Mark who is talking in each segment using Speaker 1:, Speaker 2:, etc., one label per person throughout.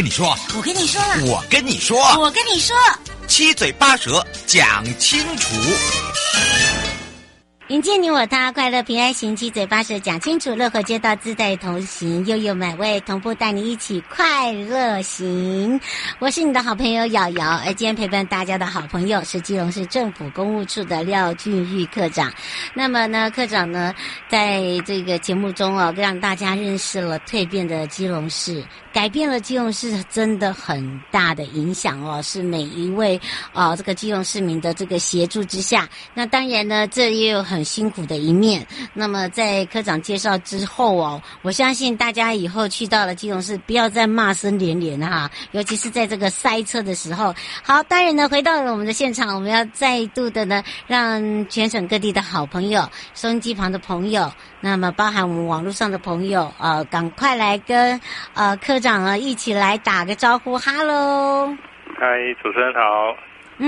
Speaker 1: 跟你说，
Speaker 2: 我跟你说了，
Speaker 1: 我跟你说，
Speaker 2: 我跟你说，
Speaker 1: 七嘴八舌讲清楚。
Speaker 2: 迎接你我他，快乐平安行，七嘴八舌讲清楚，乐活街道自带同行，悠悠美味同步带你一起快乐行。我是你的好朋友瑶瑶，而今天陪伴大家的好朋友是基隆市政府公务处的廖俊玉科长。那么呢，科长呢，在这个节目中哦，让大家认识了蜕变的基隆市，改变了基隆市，真的很大的影响哦，是每一位、哦、这个基隆市民的这个协助之下。那当然呢，这也有很。辛苦的一面。那么在科长介绍之后哦，我相信大家以后去到了基隆市，不要再骂声连连哈。尤其是在这个塞车的时候。好，当然呢，回到了我们的现场，我们要再度的呢，让全省各地的好朋友、收音机旁的朋友，那么包含我们网络上的朋友，呃，赶快来跟呃科长啊一起来打个招呼，哈喽。
Speaker 3: 嗨，主持人好。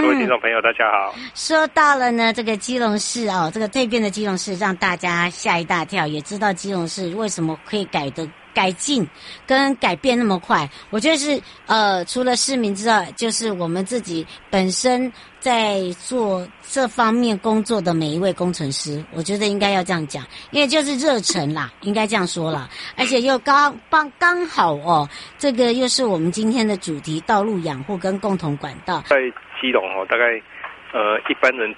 Speaker 3: 各位听众朋友，大家好。
Speaker 2: 说到了呢，这个基隆市哦，这个蜕变的基隆市，让大家吓一大跳，也知道基隆市为什么可以改的改进跟改变那么快。我觉得是呃，除了市民之外，就是我们自己本身在做这方面工作的每一位工程师，我觉得应该要这样讲，因为就是热忱啦，应该这样说啦，而且又刚帮刚好哦，这个又是我们今天的主题：道路养护跟共同管道。
Speaker 3: 对。基隆哦，大概呃，一般人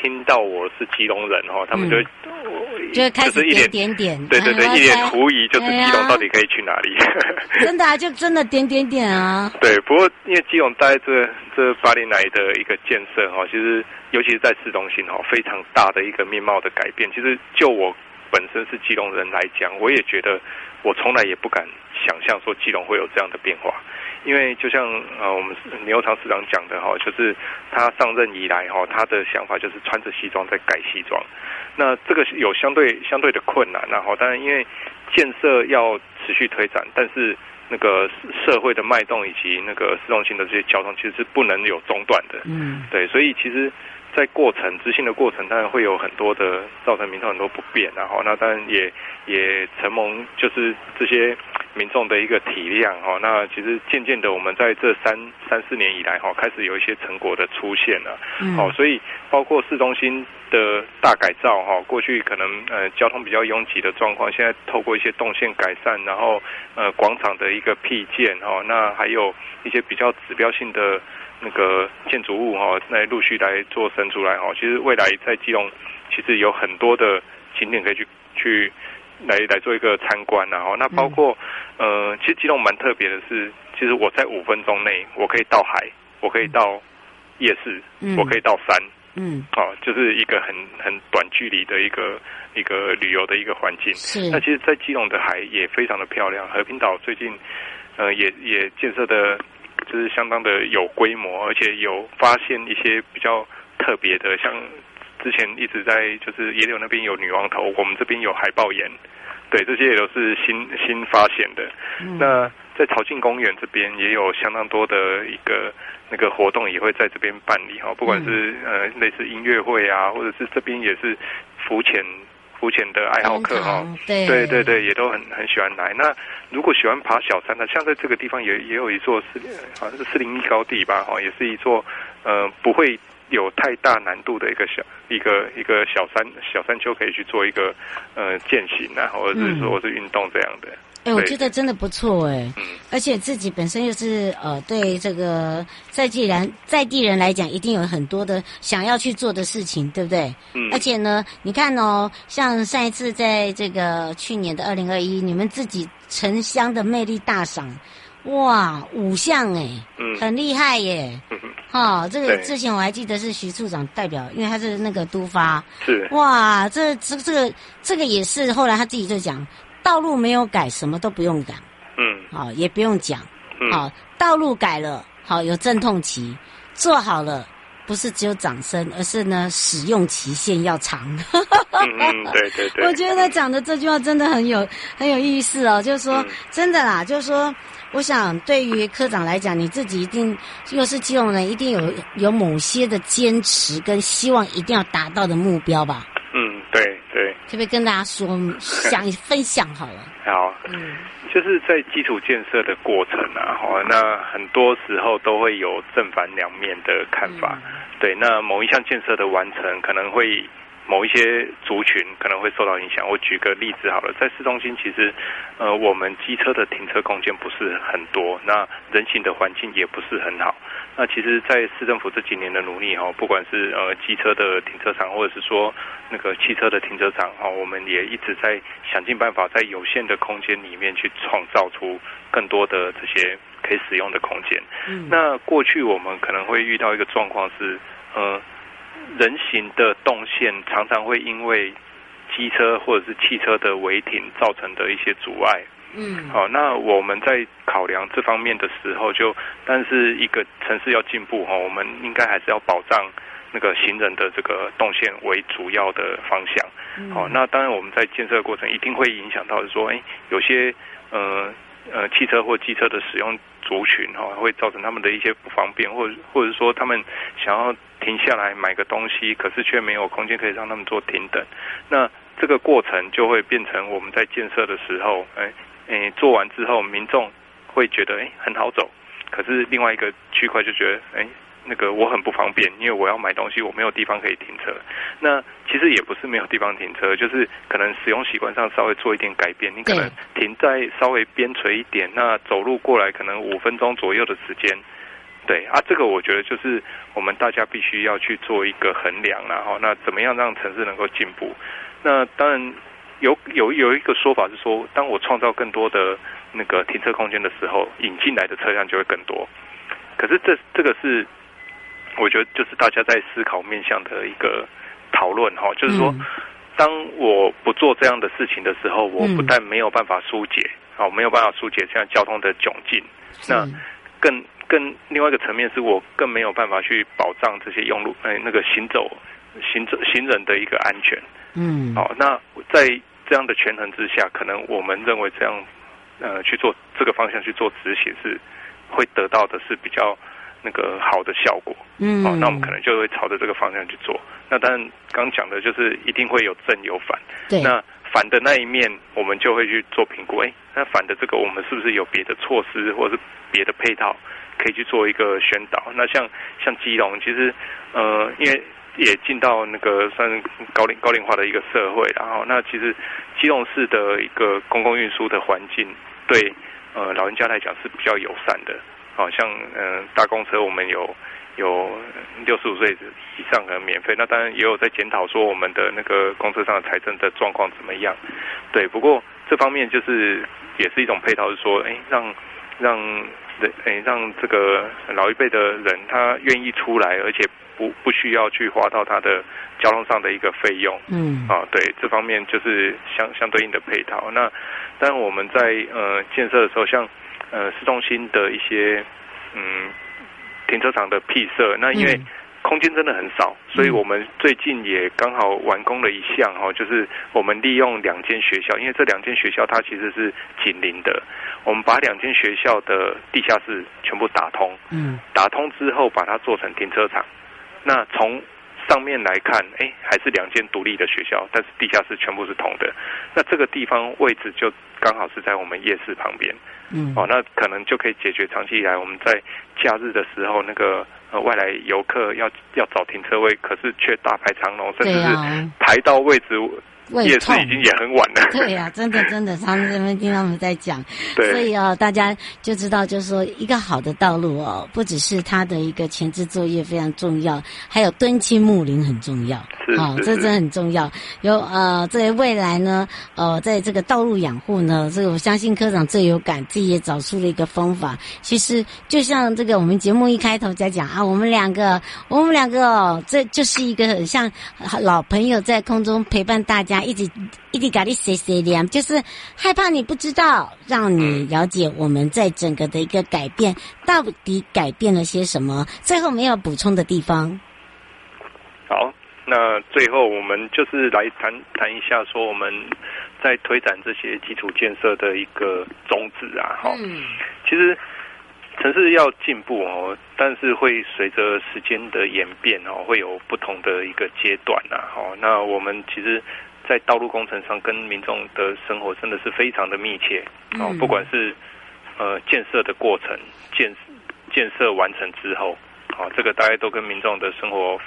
Speaker 3: 听到我是基隆人哦，他们就、
Speaker 2: 嗯、就开始点点点，
Speaker 3: 对对对，嗯、一脸狐疑，就是基隆到底可以去哪里？
Speaker 2: 哎、真的啊，就真的点点点啊。
Speaker 3: 对，不过因为基隆在这这八年来的一个建设哈，其实尤其是在市中心哈，非常大的一个面貌的改变。其实就我本身是基隆人来讲，我也觉得我从来也不敢想象说基隆会有这样的变化。因为就像呃，我们牛肠市长讲的哈，就是他上任以来哈，他的想法就是穿着西装在改西装。那这个有相对相对的困难，然后当然因为建设要持续推展，但是那个社会的脉动以及那个市中心的这些交通其实是不能有中断的。嗯，对，所以其实。在过程执行的过程，当然会有很多的造成民众很多不便，然后那当然也也承蒙就是这些民众的一个体谅哈。那其实渐渐的，我们在这三三四年以来哈，开始有一些成果的出现了。好，所以包括市中心的大改造哈，过去可能呃交通比较拥挤的状况，现在透过一些动线改善，然后呃广场的一个辟建哈，那还有一些比较指标性的。那个建筑物哈，来陆续来做生出来哈。其实未来在基隆，其实有很多的景点可以去去来来做一个参观然后那包括呃，其实基隆蛮特别的是，其实我在五分钟内，我可以到海，我可以到夜市，我可以到山，嗯，哦，就是一个很很短距离的一个一个旅游的一个环境。是。那其实，在基隆的海也非常的漂亮，和平岛最近呃也也建设的。就是相当的有规模，而且有发现一些比较特别的，像之前一直在就是野柳那边有女王头，我们这边有海豹岩，对，这些也都是新新发现的。嗯、那在潮境公园这边也有相当多的一个那个活动，也会在这边办理哈，不管是呃类似音乐会啊，或者是这边也是浮潜。浮潜的爱好客哈，
Speaker 2: 对
Speaker 3: 对对对，也都很很喜欢来。那如果喜欢爬小山的，像在这个地方也也有一座是好像是四零一高地吧，哈，也是一座呃不会有太大难度的一个小一个一个小山小山丘，可以去做一个呃践行啊，或者是说是运动这样的。嗯
Speaker 2: 哎，我觉得真的不错哎，而且自己本身又是呃，对这个在地人在地人来讲，一定有很多的想要去做的事情，对不对？嗯。而且呢，你看哦，像上一次在这个去年的二零二一，你们自己城乡的魅力大赏，哇，五项哎，嗯，很厉害耶。嗯。哦，这个之前我还记得是徐处长代表，因为他是那个督发。
Speaker 3: 是。
Speaker 2: 哇，这这这个这个也是后来他自己就讲。道路没有改，什么都不用改，
Speaker 3: 嗯，
Speaker 2: 好，也不用讲，
Speaker 3: 嗯，
Speaker 2: 好，道路改了，好，有阵痛期，做好了，不是只有掌声，而是呢，使用期限要长。
Speaker 3: 嗯，对对对。
Speaker 2: 我觉得他讲的这句话真的很有很有意思哦，就是说，
Speaker 3: 嗯、
Speaker 2: 真的啦，就是说，我想对于科长来讲，你自己一定又是基隆人，一定有有某些的坚持跟希望，一定要达到的目标吧。
Speaker 3: 嗯，对对，
Speaker 2: 可不可以跟大家说，想分享好了。
Speaker 3: 好，嗯，就是在基础建设的过程啊，哈，那很多时候都会有正反两面的看法。嗯、对，那某一项建设的完成，可能会。某一些族群可能会受到影响。我举个例子好了，在市中心其实，呃，我们机车的停车空间不是很多，那人行的环境也不是很好。那其实，在市政府这几年的努力哈，不管是呃机车的停车场，或者是说那个汽车的停车场哈，我们也一直在想尽办法，在有限的空间里面去创造出更多的这些可以使用的空间。嗯。那过去我们可能会遇到一个状况是，呃。人行的动线常常会因为机车或者是汽车的违停造成的一些阻碍。嗯，好，那我们在考量这方面的时候就，就但是一个城市要进步哈，我们应该还是要保障那个行人的这个动线为主要的方向。好，那当然我们在建设的过程一定会影响到是说，哎，有些呃呃汽车或机车的使用。族群哈会造成他们的一些不方便，或者或者说他们想要停下来买个东西，可是却没有空间可以让他们做停等。那这个过程就会变成我们在建设的时候，哎哎做完之后，民众会觉得哎很好走，可是另外一个区块就觉得哎。那个我很不方便，因为我要买东西，我没有地方可以停车。那其实也不是没有地方停车，就是可能使用习惯上稍微做一点改变。你可能停在稍微边陲一点，那走路过来可能五分钟左右的时间。对啊，这个我觉得就是我们大家必须要去做一个衡量，然后那怎么样让城市能够进步？那当然有有有一个说法是说，当我创造更多的那个停车空间的时候，引进来的车辆就会更多。可是这这个是。我觉得就是大家在思考面向的一个讨论哈，就是说，当我不做这样的事情的时候，我不但没有办法疏解，好，没有办法疏解这样交通的窘境，那更更另外一个层面是我更没有办法去保障这些用路哎那个行走行走行人的一个安全，嗯，好，那在这样的权衡之下，可能我们认为这样呃去做这个方向去做执行是会得到的是比较。那个好的效果，嗯，好，那我们可能就会朝着这个方向去做。那当然，刚讲的就是一定会有正有反。对，那反的那一面，我们就会去做评估。哎，那反的这个，我们是不是有别的措施，或者是别的配套，可以去做一个宣导？那像像基隆，其实呃，因为也进到那个算高龄高龄化的一个社会，然后那其实基隆市的一个公共运输的环境，对呃老人家来讲是比较友善的。好像嗯、呃，搭公车我们有有六十五岁以上可能免费，那当然也有在检讨说我们的那个公车上的财政的状况怎么样。对，不过这方面就是也是一种配套，是说，哎，让让人欸让这个老一辈的人他愿意出来，而且不不需要去花到他的交通上的一个费用。嗯，啊，对，这方面就是相相对应的配套。那但我们在呃建设的时候，像。呃，市中心的一些嗯停车场的辟设，那因为空间真的很少，嗯，所以我们最近也刚好完工了一项哈，就是我们利用两间学校，因为这两间学校它其实是紧邻的，我们把两间学校的地下室全部打通，嗯，打通之后把它做成停车场，那从上面来看，哎，还是两间独立的学校，但是地下室全部是通的。那这个地方位置就刚好是在我们夜市旁边，
Speaker 2: 嗯，
Speaker 3: 哦，那可能就可以解决长期以来我们在假日的时候那个呃外来游客要要找停车位，可是却大排长龙，甚至是排到位置。夜市已经也很晚了。
Speaker 2: 对呀、啊，真的真的，他们这边听他们在
Speaker 3: 讲，
Speaker 2: 所以哦，大家就知道，就是说一个好的道路哦，不只是他的一个前置作业非常重要，还有敦亲睦邻很重要。
Speaker 3: 是，
Speaker 2: 哦，这真的很重要。有呃，在未来呢，呃，在这个道路养护呢，这个我相信科长最有感，自己也找出了一个方法。其实就像这个我们节目一开头在讲啊，我们两个，我们两个哦，这就是一个很像老朋友在空中陪伴大家。一直一直搞你碎碎念，就是害怕你不知道，让你了解我们在整个的一个改变到底改变了些什么。最后没有补充的地方。
Speaker 3: 好，那最后我们就是来谈谈一下，说我们在推展这些基础建设的一个宗旨啊。哈，嗯，其实城市要进步哦，但是会随着时间的演变哦，会有不同的一个阶段呐。哈，那我们其实。在道路工程上，跟民众的生活真的是非常的密切哦。不管是呃建设的过程，建建设完成之后，啊，这个大家都跟民众的生活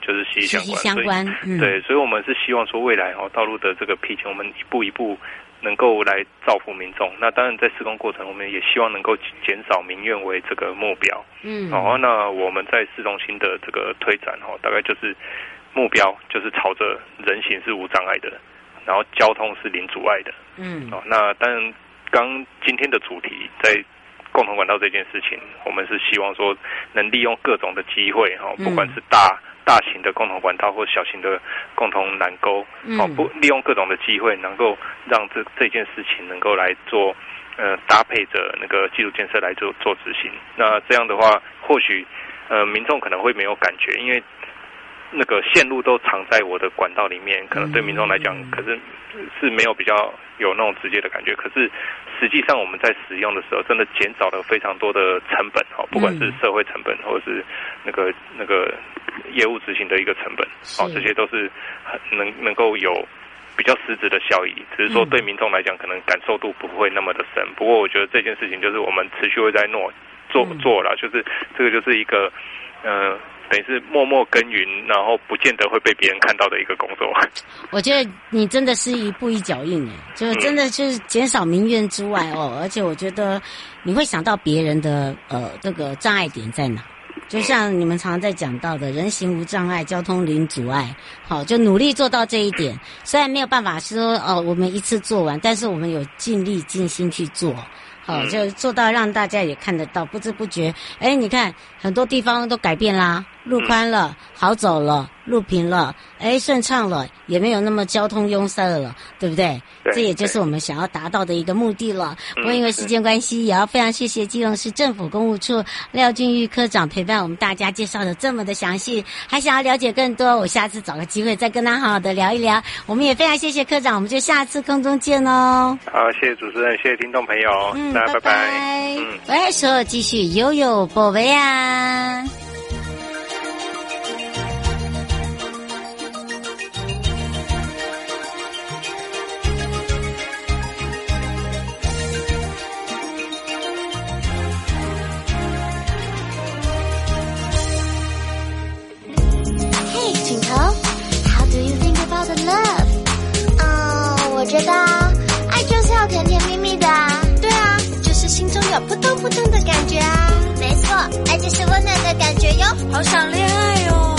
Speaker 3: 就是息息相关。
Speaker 2: 相关，
Speaker 3: 所以对，所以我们是希望说，未来哦，道路的这个批建，我们一步一步能够来造福民众。那当然，在施工过程，我们也希望能够减少民怨为这个目标。嗯，好，那我们在市中心的这个推展哦，大概就是。目标就是朝着人行是无障碍的，然后交通是零阻碍的。嗯，哦，那当然，刚今天的主题在共同管道这件事情，我们是希望说能利用各种的机会，哈，不管是大大型的共同管道或小型的共同缆沟，哦，不利用各种的机会，能够让这这件事情能够来做，呃，搭配着那个基础建设来做做执行。那这样的话，或许呃民众可能会没有感觉，因为。那个线路都藏在我的管道里面，可能对民众来讲，可是是没有比较有那种直接的感觉。可是实际上我们在使用的时候，真的减少了非常多的成本哦，不管是社会成本，或者是那个那个业务执行的一个成本，哦，这些都是很能能够有比较实质的效益。只是说对民众来讲，可能感受度不会那么的深。不过我觉得这件事情就是我们持续会在诺做做了，就是这个就是一个嗯。呃等于是默默耕耘，然后不见得会被别人看到的一个工作。
Speaker 2: 我觉得你真的是一步一脚印哎，就是真的就是减少民怨之外哦，而且我觉得你会想到别人的呃这个障碍点在哪，就像你们常常在讲到的人行无障碍，交通零阻碍，好，就努力做到这一点。虽然没有办法说哦，我们一次做完，但是我们有尽力尽心去做。好，就做到让大家也看得到，不知不觉，哎，你看很多地方都改变啦，路宽了，好走了。路平了，哎，顺畅了，也没有那么交通拥塞了，对不对？对，这也就是我们想要达到的一个目的了。不过因为时间关系，也要非常谢谢基隆市政府公务处廖俊玉科长陪伴我们大家介绍的这么的详细。还想要了解更多，我下次找个机会再跟他好好的聊一聊。我们也非常谢谢科长，我们就下次空中见哦。
Speaker 3: 好，谢谢主持人，谢谢听众朋友，
Speaker 2: 嗯，
Speaker 3: 拜拜。
Speaker 2: 拜拜。嗯，来说继续悠悠宝贝啊。
Speaker 4: 扑通的感觉啊，没错，爱就是温暖的感觉哟，好想恋爱哟。OK，let's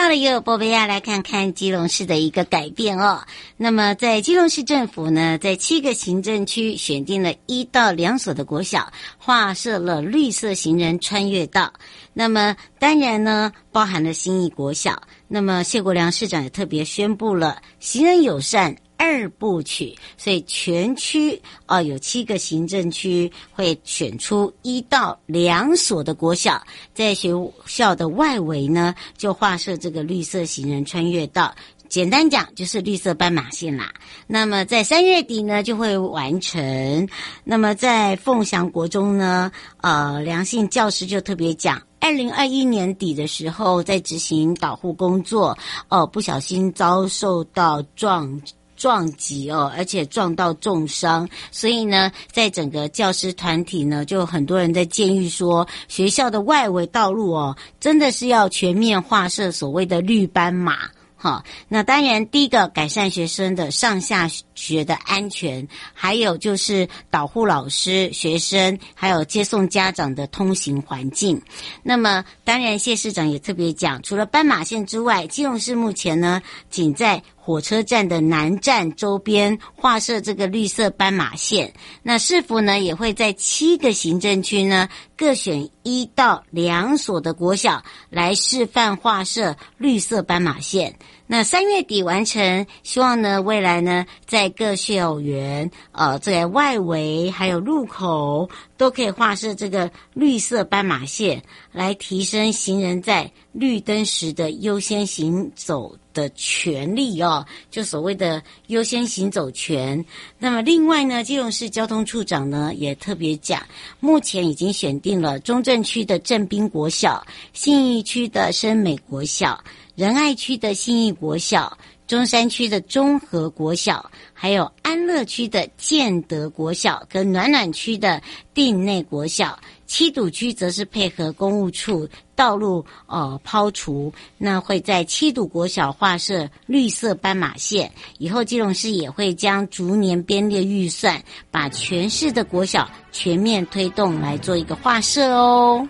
Speaker 2: 到了哟，波贝亚，来看看基隆市的一个改变哦。那么在基隆市政府呢，在七个行政区选定了一到两所的国小，划设了绿色行人穿越道。那么当然呢，包含了新义国小。那么谢国良市长也特别宣布了行人友善二部曲，所以全区啊有七个行政区会选出一到两所的国小，在学校的外围呢就划设这个绿色行人穿越道。简单讲就是绿色斑马线啦。那么在三月底呢就会完成。那么在凤翔国中呢，呃，梁姓教师就特别讲，二零二一年底的时候在执行导护工作，哦、呃，不小心遭受到撞撞击哦，而且撞到重伤，所以呢，在整个教师团体呢，就很多人在建议说，学校的外围道路哦，真的是要全面划设所谓的绿斑马。好，那当然，第一个改善学生的上下学的安全，还有就是导护老师、学生，还有接送家长的通行环境。那么，当然，谢市长也特别讲，除了斑马线之外，基隆市目前呢，仅在火车站的南站周边划设这个绿色斑马线。那市府呢，也会在七个行政区呢，各选一到两所的国小来示范划设绿色斑马线。那三月底完成，希望呢，未来呢，在各校园，呃，在外围还有路口都可以划设这个绿色斑马线，来提升行人在绿灯时的优先行走的权利哦，就所谓的优先行走权。那么另外呢，基隆市交通处长呢也特别讲，目前已经选定了中正区的正滨国小、信义区的深美国小。仁爱区的信义国小、中山区的中和国小，还有安乐区的建德国小跟暖暖区的定内国小，七堵区则是配合公务处道路呃抛除，那会在七堵国小划设绿色斑马线。以后基隆市也会将逐年编列预算，把全市的国小全面推动来做一个划设哦。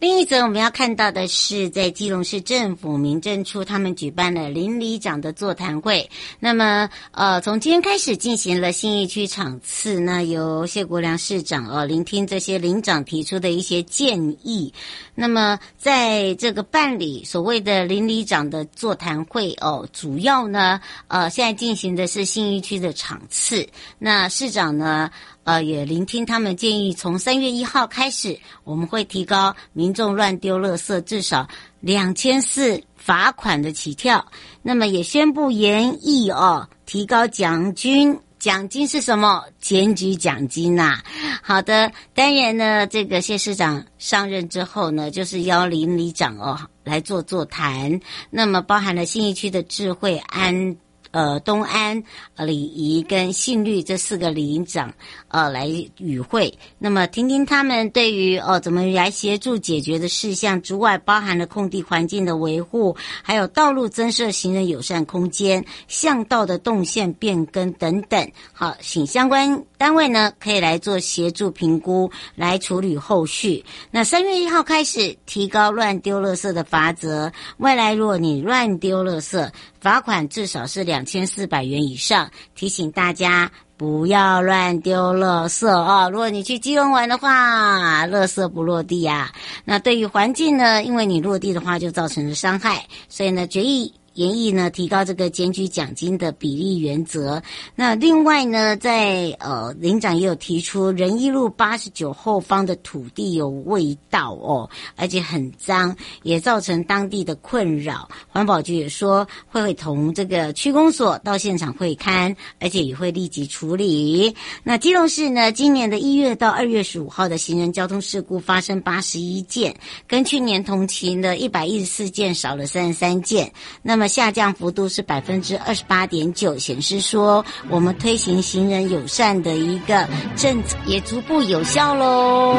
Speaker 2: 另一则我们要看到的是，在基隆市政府民政处，他们举办了邻里长的座谈会。那么，呃，从今天开始进行了信义区场次，那由谢国梁市长呃聆听这些邻长提出的一些建议。那么，在这个办理所谓的邻里长的座谈会哦，主要呢，呃，现在进行的是信义区的场次。那市长呢，呃，也聆听他们建议，从三月一号开始，我们会提高民众乱丢垃圾至少两千四罚款的起跳。那么也宣布研议哦，提高奖金。奖金是什么？检举奖金呐、好的，当然呢，这个谢市长上任之后呢，就是邀林里长哦来做座谈。那么包含了新义区的智慧安。呃，东安、呃、礼仪跟信律这四个里长，呃，来与会。那么，听听他们对于、呃、怎么来协助解决的事项之外，包含了空地环境的维护，还有道路增设行人友善空间、巷道的动线变更等等。好，请相关单位呢可以来做协助评估，来处理后续。那三月一号开始提高乱丢垃圾的罚则，未来如果你乱丢垃圾，罚款至少是两千四百元以上，提醒大家不要乱丢垃圾哦。如果你去基隆玩的话，垃圾不落地呀。那对于环境呢？因为你落地的话就造成了伤害，所以呢，决议。研议呢，提高这个检举奖金的比例原则。那另外呢，在呃，林长也有提出仁义路八十九后方的土地有味道哦，而且很脏，也造成当地的困扰。环保局也说会会同这个区公所到现场会勘，而且也会立即处理。那基隆市呢，今年的一月到二月十五号的行人交通事故发生八十一件，跟去年同期的一百一十四件少了三十三件。那那么下降幅度是百分之二十八点九，显示说我们推行行人友善的一个政策也逐步有效喽。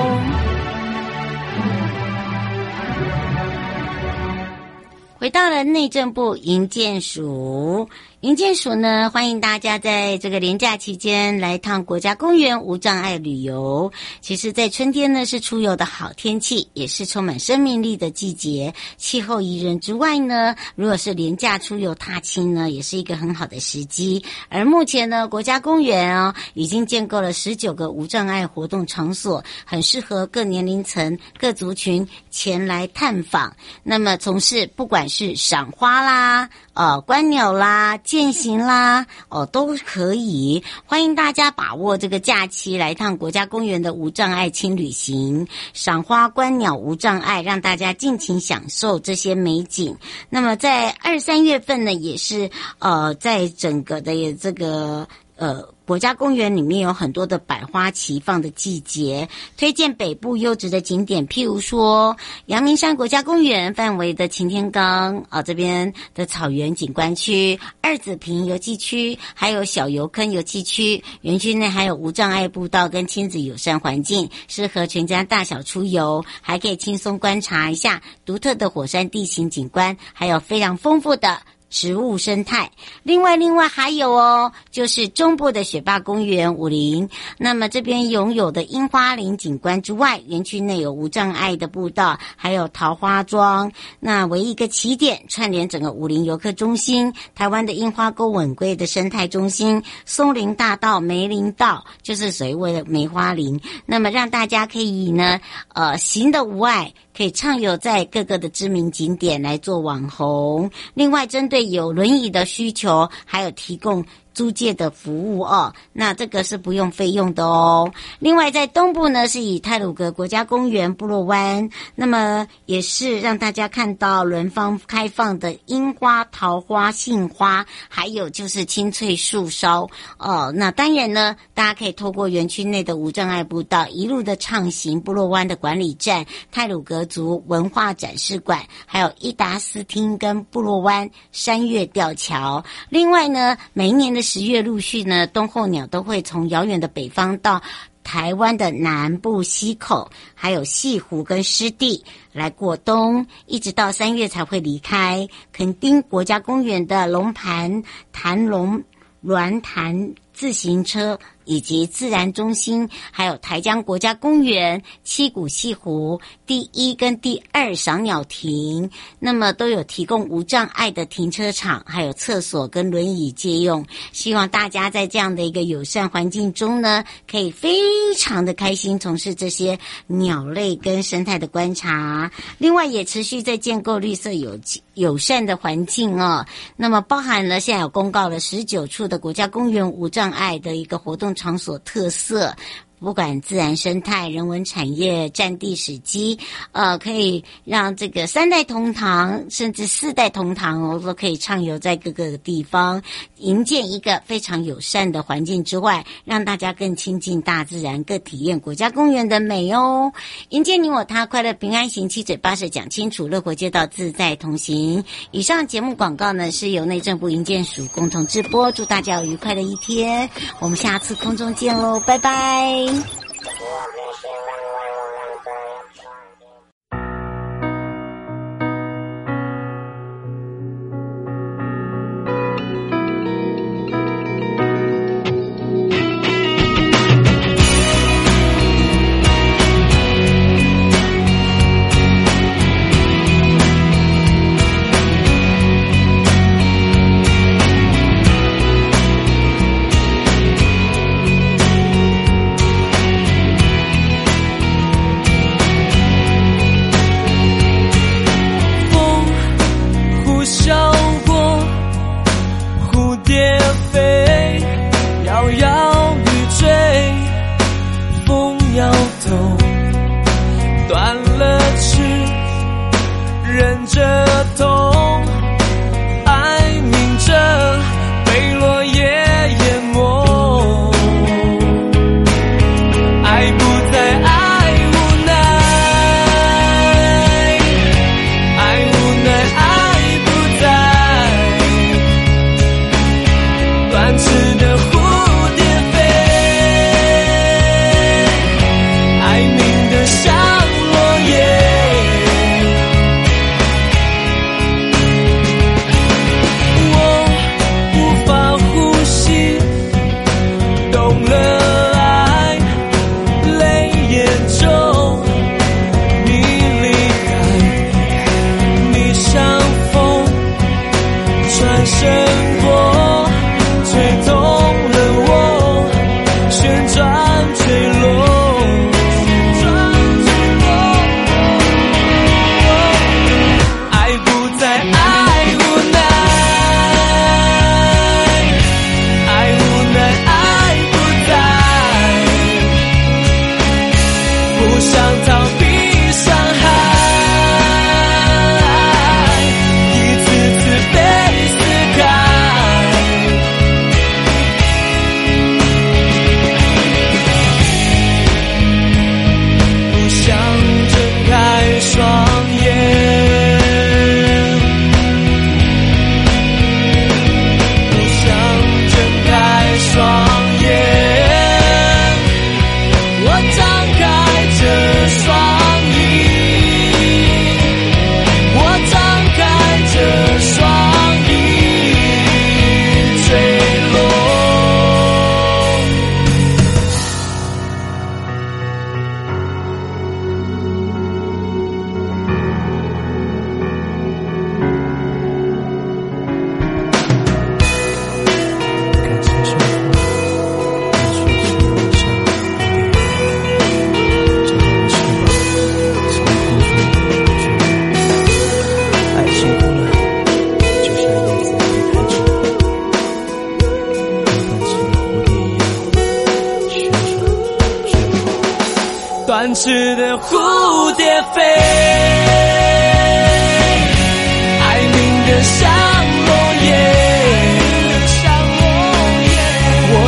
Speaker 2: 回到了内政部营建署。营建署呢，欢迎大家在这个连假期间来趟国家公园无障碍旅游。其实，在春天呢，是出游的好天气，也是充满生命力的季节，气候宜人之外呢，如果是连假出游踏青呢，也是一个很好的时机。而目前呢，国家公园哦，已经建构了十九个无障碍活动场所，很适合各年龄层、各族群前来探访。那么，从事不管是赏花啦、呃观鸟啦。践行啦，哦，都可以。欢迎大家把握这个假期来一趟国家公园的无障碍轻旅行，赏花观鸟无障碍，让大家尽情享受这些美景。那么在二三月份呢，也是呃，在整个的这个呃。国家公园里面有很多的百花齐放的季节，推荐北部优质的景点，譬如说阳明山国家公园范围的擎天岗啊，这边的草原景观区、二子坪游憩区，还有小油坑游憩区。园区内还有无障碍步道跟亲子友善环境，适合全家大小出游，还可以轻松观察一下独特的火山地形景观，还有非常丰富的。植物生态，另外另外还有哦，就是中部的雪霸公园武陵，那么这边拥有的樱花林景观之外，园区内有无障碍的步道，还有桃花庄，那为一个起点，串联整个武陵游客中心、台湾的樱花沟吻鲑的生态中心、松林大道、梅林道，就是所谓的梅花林，那么让大家可以呢，呃，行的无碍。可以畅游在各个的知名景点来做网红。另外，针对有轮椅的需求，还有提供。租借的服务哦，那这个是不用费用的哦。另外，在东部呢，是以泰鲁格国家公园部落湾，那么也是让大家看到轮番开放的樱花、桃花、杏花，还有就是青翠树梢哦。那当然呢，大家可以透过园区内的无障碍步道，一路的畅行部落湾的管理站、泰鲁格族文化展示馆，还有伊达斯汀跟部落湾山岳吊桥。另外呢，每一年的十月陆续呢，冬候鸟都会从遥远的北方到台湾的南部溪口，还有西湖跟湿地来过冬，一直到三月才会离开。垦丁国家公园的龙盘潭龙鸾潭自行车。以及自然中心，还有台江国家公园、七股潟湖第一跟第二赏鸟亭，那么都有提供无障碍的停车场，还有厕所跟轮椅借用。希望大家在这样的一个友善环境中呢，可以非常的开心从事这些鸟类跟生态的观察。另外，也持续在建构绿色有友善的环境哦。那么，包含了现在有公告了十九处的国家公园无障碍的一个活动。场所特色。不管自然生态、人文产业、占地史迹，呃，可以让这个三代同堂，甚至四代同堂哦，都可以畅游在各个地方，营建一个非常友善的环境之外，让大家更亲近大自然，更体验国家公园的美哦。迎接你我他，快乐平安行，七嘴八舌讲清楚，乐活街道自在同行。以上节目广告呢，是由内政部营建署共同直播，祝大家有愉快的一天，我们下次空中见喽，拜拜。
Speaker 5: 展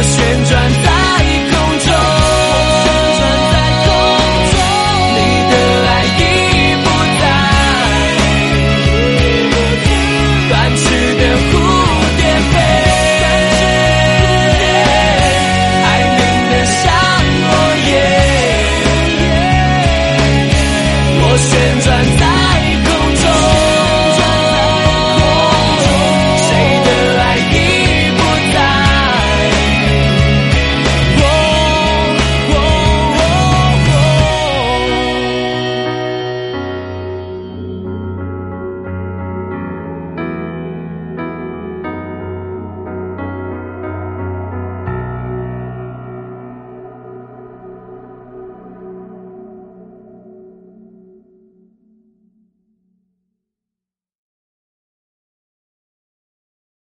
Speaker 5: 旋转。